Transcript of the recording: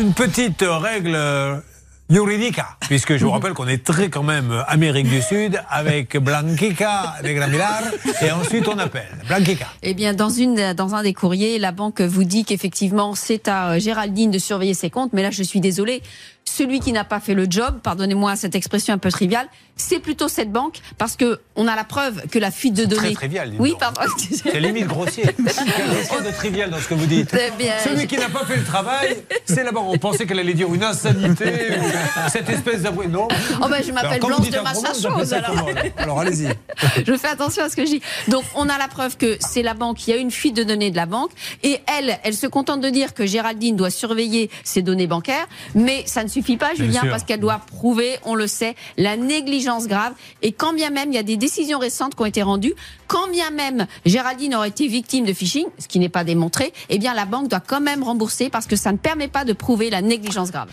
une petite règle Puisque je vous rappelle qu'on est très quand même Amérique du Sud avec Blanquica Negramilar et ensuite on appelle Blanquica. Eh bien, dans, une, dans un des courriers, la banque vous dit qu'effectivement c'est à Géraldine de surveiller ses comptes, mais là je suis désolée, celui qui n'a pas fait le job, pardonnez-moi cette expression un peu triviale, c'est plutôt cette banque parce que on a la preuve que la fuite de données. Très trivial. Oui, pardon. C'est limite grossier. Il y a de trivial dans ce que vous dites. Bien, celui qui n'a pas fait le travail, c'est la banque. On pensait qu'elle allait dire une insanité, ou cette espèce d'avoué. Non. Oh ben, je m'appelle Blanche de Massachose. Alors, alors allez-y. Je fais attention à ce que je dis. Donc on a la preuve que c'est la banque. Il y a une fuite de données de la banque et elle, elle se contente de dire que Géraldine doit surveiller ses données bancaires, mais ça ne suffit pas, Julien, parce qu'elle doit prouver, on le sait, la négligence grave. Et quand bien même il y a des décisions récentes qui ont été rendues, quand bien même Géraldine aurait été victime de phishing, ce qui n'est pas démontré, eh bien la banque doit quand même rembourser parce que ça ne permet pas de prouver la négligence grave.